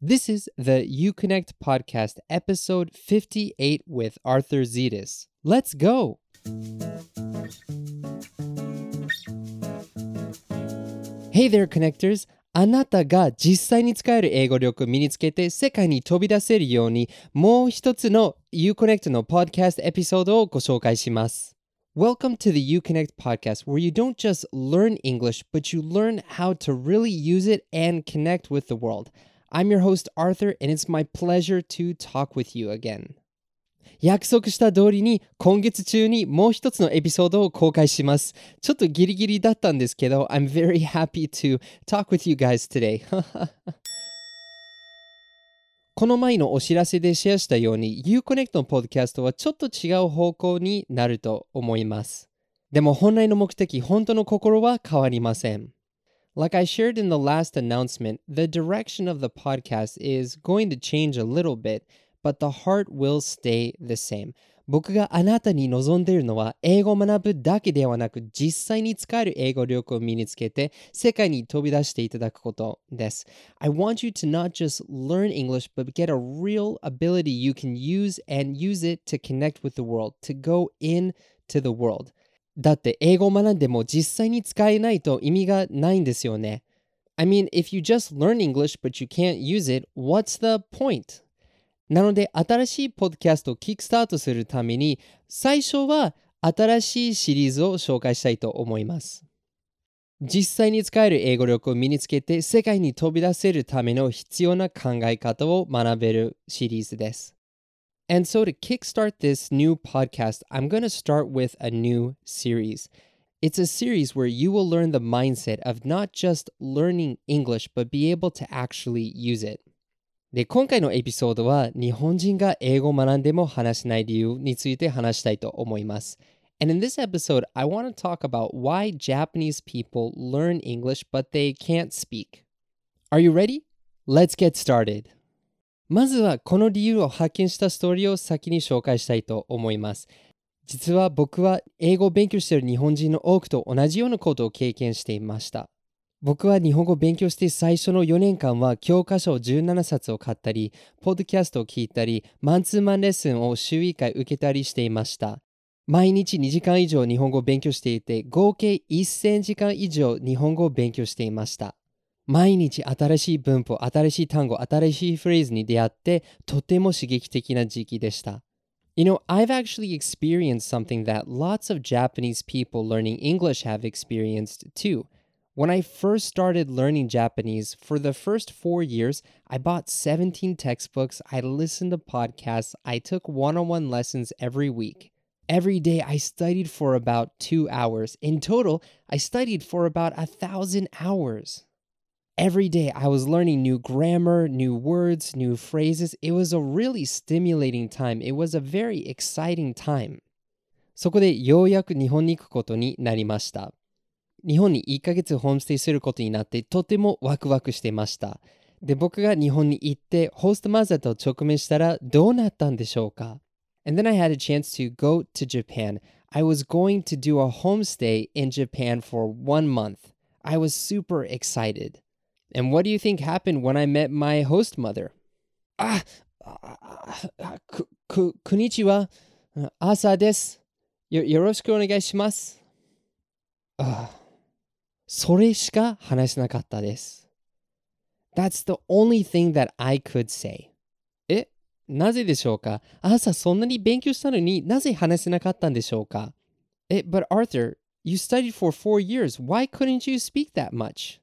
This is the UConnect podcast, episode 58 with Arthur Zetas. Let's go! Hey there, connectors! あなたが実際に使える英語力を身につけて世界に飛び出せるようにもう一つの UConnect の podcast エピソードをご紹介します。Welcome to the UConnect podcast, where you don't just learn English, but you learn how to really use it and connect with the world. I'm your host, Arthur, and it's my pleasure to talk with you again. 約束した通りに今月中にもう一つのエピソードを公開します。ちょっとギリギリだったんですけど、I'm very happy to talk with you guys today. この前のお知らせでシェアしたように Uconnect のポッドキャストはちょっと違う方向になると思います。でも本来の目的、本当の心は変わりません。Like I shared in the last announcement, the direction of the podcast is going to change a little bit, but the heart will stay the same. 僕があなたに望んでいるのは英語を学ぶだけではなく実際に使える英語力を身につけて世界に飛び出していただくことです。I want you to not just learn English but get a real ability you can use and use it to connect with the world, to go into the world. だって英語を学んでも実際に使えないと意味がないんですよね。I mean, if you just learn English but you can't use it, what's the point? なので、新しいポッドキャストをキックスタートするために、最初は新しいシリーズを紹介したいと思います。実際に使える英語力を身につけて世界に飛び出せるための必要な考え方を学べるシリーズです。And so, to kickstart this new podcast, I'm going to start with a new series. It's a series where you will learn the mindset of not just learning English, but be able to actually use it. で、今回のエピソードは日本人が英語を学んでも話せない理由について話したいと思います。And in this episode, I want to talk about why Japanese people learn English but they can't speak. Are you ready? Let's get started. まずはこの理由を発見したストーリーを先に紹介したいと思います。実は僕は英語を勉強している日本人の多くと同じようなことを経験していました。僕は日本語を勉強して最初の4年間は教科書を17冊を買ったり、ポッドキャストを聞いたり、マンツーマンレッスンを週1回受けたりしていました。毎日2時間以上日本語を勉強していて、合計1000時間以上日本語を勉強していました。毎日新しい文法、新しい単語、新しいフレーズに出会って、とても刺激的な時期でした。You know, I've actually experienced something that lots of Japanese people learning English have experienced too. When I first started learning Japanese, for the first four years, I bought 17 textbooks, I listened to podcasts, I took one on one lessons every week. Every day, I studied for about two hours. In total, I studied for about a thousand hours. Every day I was learning new grammar, new words, new phrases. It was a really stimulating time. It was a very exciting time. そこでようやく日本に行くことになりました。日本に1ヶ月ホームステイすることになってとてもワクワクしてました。で、僕が日本に行ってホストマザーと直面したらどうなったんでしょうか And then I had a chance to go to Japan. I was going to do a homestay in Japan for one month. I was super excited. And what do you think happened when I met my host mother? Ah, ku, ku, konnichiwa. Asa desu. よよろしくお願いします。あそれしか話せなかったです。That's the only thing that I could say. え、なぜでしょうか朝そんなに勉強したのになぜ話せなかったんでしょうかえ、But Arthur, you studied for four years. Why couldn't you speak that much?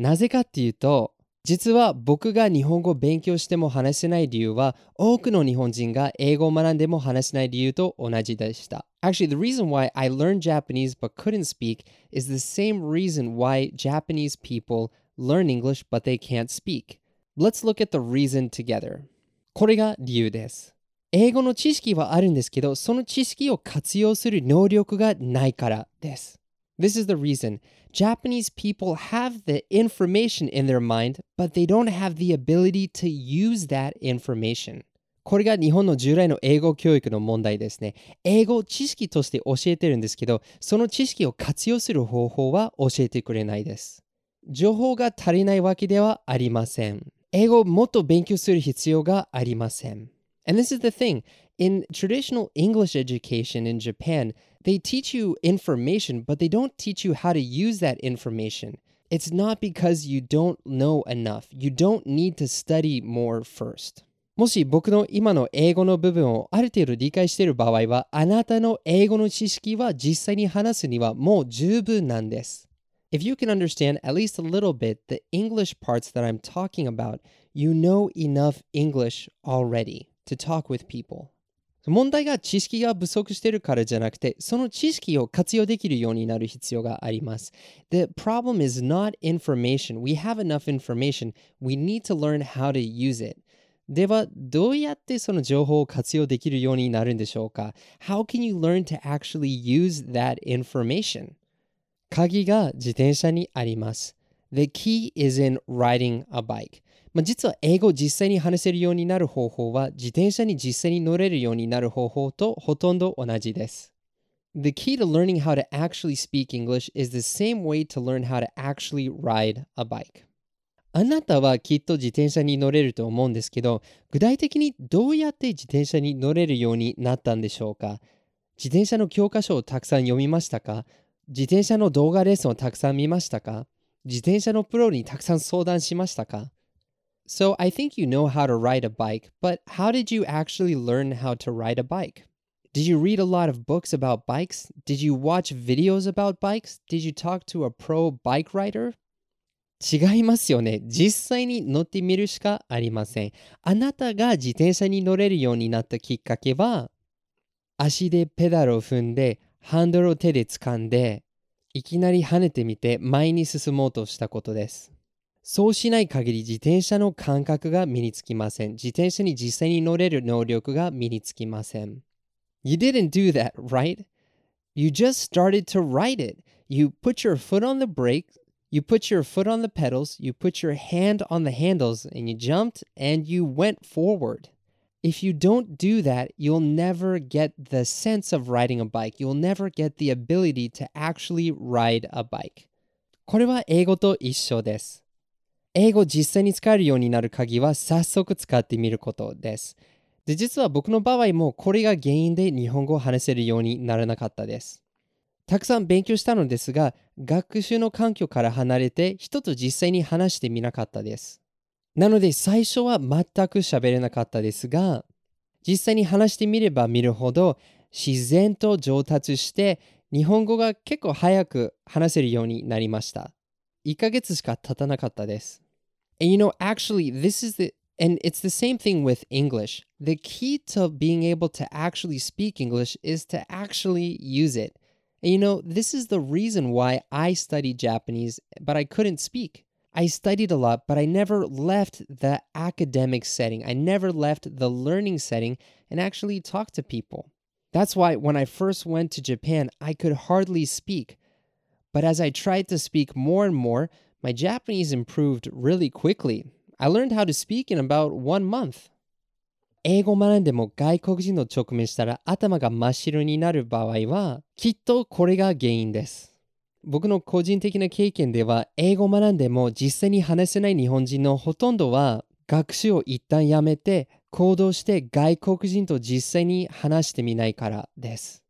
なぜかっていうと、実は僕が日本語を勉強しても話せない理由は多くの日本人が英語を学んでも話せない理由と同じでした。Actually, the reason why I learned Japanese but couldn't speak is the same reason why Japanese people learn English but they can't speak. Let's look at the reason together. これが理由です。英語の知識はあるんですけど、その知識を活用する能力がないからです。This is the reason. Japanese people have the information in their mind, but they don't have the ability to use that information. これが日本の従来の英語教育の問題ですね。英語を知識として教えてるんですけど、その知識を活用する方法は教えてくれないです。情報が足りないわけではありません。英語をもっと勉強する必要がありません。And this is the thing in traditional English education in Japan, they teach you information, but they don't teach you how to use that information. It's not because you don't know enough. You don't need to study more first. もし僕の今の英語の部分をある程度理解している場合は、あなたの英語の知識は実際に話すにはもう十分なんです。If you can understand at least a little bit the English parts that I'm talking about, you know enough English already to talk with people. 問題が知識が不足しているからじゃなくて、その知識を活用できるようになる必要があります。The problem is not information. We have enough information. We need to learn how to use it. では、どうやってその情報を活用できるようになるんでしょうか ?How can you learn to actually use that information? 鍵が自転車にあります。The key is in riding a bike. まあ、実は英語を実際に話せるようになる方法は自転車に実際に乗れるようになる方法とほとんど同じです。The key to learning how to actually speak English is the same way to learn how to actually ride a bike. あなたはきっと自転車に乗れると思うんですけど、具体的にどうやって自転車に乗れるようになったんでしょうか？自転車の教科書をたくさん読みましたか？自転車の動画レッスンをたくさん見ましたか？自転車のプロにたくさん相談しましたか？So I think you know how to ride a bike, but how did you actually learn how to ride a bike? Did you read a lot of books about bikes? Did you watch videos about bikes? Did you talk to a pro bike rider? 違いますよね。実際に乗ってみるしかありません。あなたが自転車に乗れるようになったきっかけは、足でペダルを踏んで、ハンドルを手で掴んで、いきなり跳ねてみて前に進もうとしたことです。そうしない限り自転車の感覚が身につきません。自転車に実際に乗れる能力が身につきません。You didn't do that, right? You just started to ride it. You put your foot on the brake, you put your foot on the pedals, you put your hand on the handles, and you jumped and you went forward. If you don't do that, you'll never get the sense of riding a bike. You'll never get the ability to actually ride a bike. これは英語と一緒です。英語実際に使えるようになる鍵は早速使ってみることです。で、実は僕の場合もこれが原因で日本語を話せるようにならなかったです。たくさん勉強したのですが、学習の環境から離れて人と実際に話してみなかったです。なので最初は全く喋れなかったですが、実際に話してみれば見るほど自然と上達して日本語が結構早く話せるようになりました。1ヶ月しか経たなかったです。And you know, actually, this is the, and it's the same thing with English. The key to being able to actually speak English is to actually use it. And you know, this is the reason why I studied Japanese, but I couldn't speak. I studied a lot, but I never left the academic setting. I never left the learning setting and actually talked to people. That's why when I first went to Japan, I could hardly speak. But as I tried to speak more and more, my Japanese improved really quickly. I learned how to speak in about one month. 英語を学んでも外国人の直面したら頭が真っ白になる場合はきっとこれが原因です。僕の個人的な経験では英語を学んでも実際に話せない日本人のほとんどは学習を一旦やめて行動して外国人と実際に話してみないからです。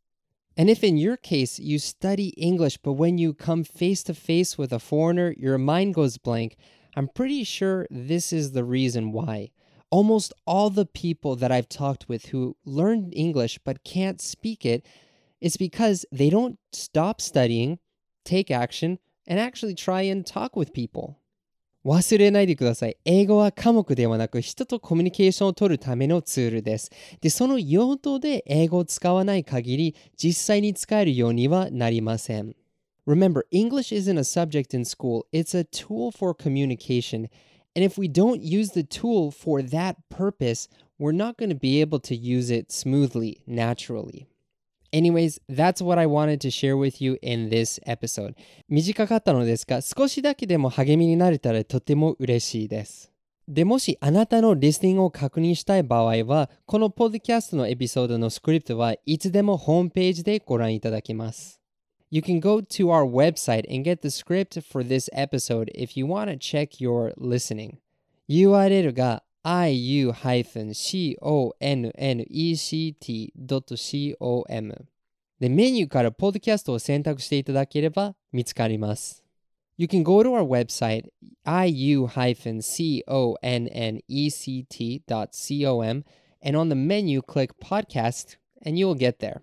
And if in your case you study English, but when you come face to face with a foreigner, your mind goes blank, I'm pretty sure this is the reason why. Almost all the people that I've talked with who learned English but can't speak it is because they don't stop studying, take action, and actually try and talk with people. 忘れないでください。英語は科目ではなく人とコミュニケーションを取るためのツールです。で、その用途で英語を使わない限り実際に使えるようにはなりません。Remember, English isn't a subject in school, it's a tool for communication. And if we don't use the tool for that purpose, we're not going to be able to use it smoothly, naturally. Anyways, that's what I wanted to share with you in this episode. 短かったのですが、少しだけでも励みになれたらとても嬉しいです。でもしあなたのリスニングを確認したい場合は、このポッドキャストのエピソードのスクリプトはいつでもホームページでご覧いただけます。You can go to our website and get the script for this episode if you want to check your listening. URL が iu-connect.com で、メニューからポッドキャストを選択していただければ見つかります。You can go to our website iu-connect.com and on the menu click podcast and you will get there.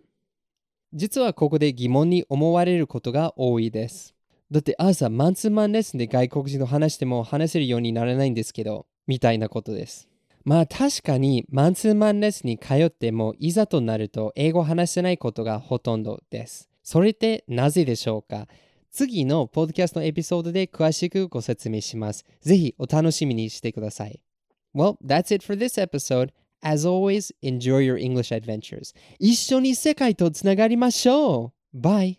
実はここで疑問に思われることが多いです。だって朝マンツーマンレッスンで外国人と話しても話せるようにならないんですけど、みたいなことです。まあ確かにマンツーマンレッスンに通ってもいざとなると英語を話せないことがほとんどです。それってなぜでしょうか？次のポッドキャストのエピソードで詳しくご説明します。ぜひお楽しみにしてください。Well, that's it for this episode. As always, enjoy your English adventures. 一緒に世界とつながりましょう !Bye!